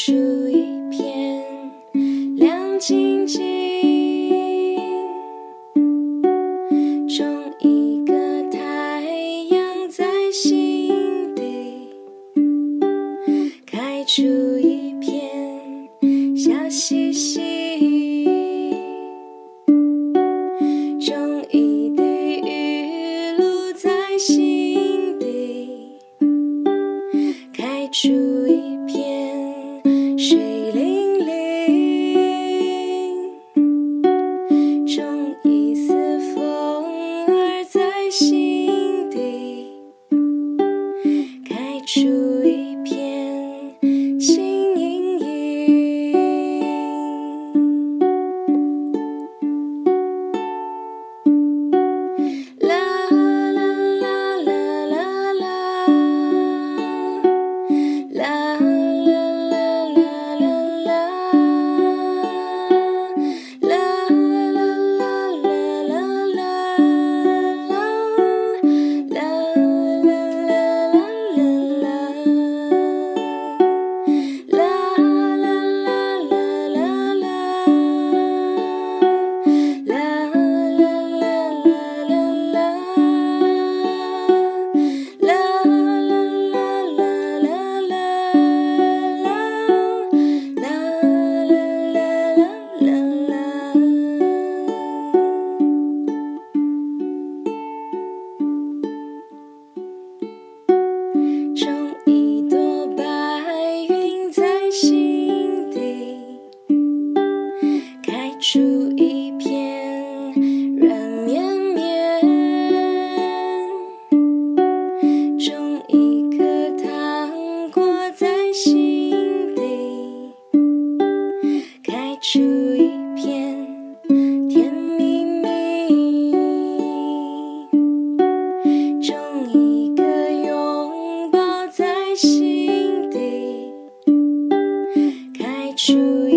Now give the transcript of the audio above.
出一片亮晶晶，种一个太阳在心底，开出一片小星星。开出一片甜蜜蜜种一个拥抱在心底开出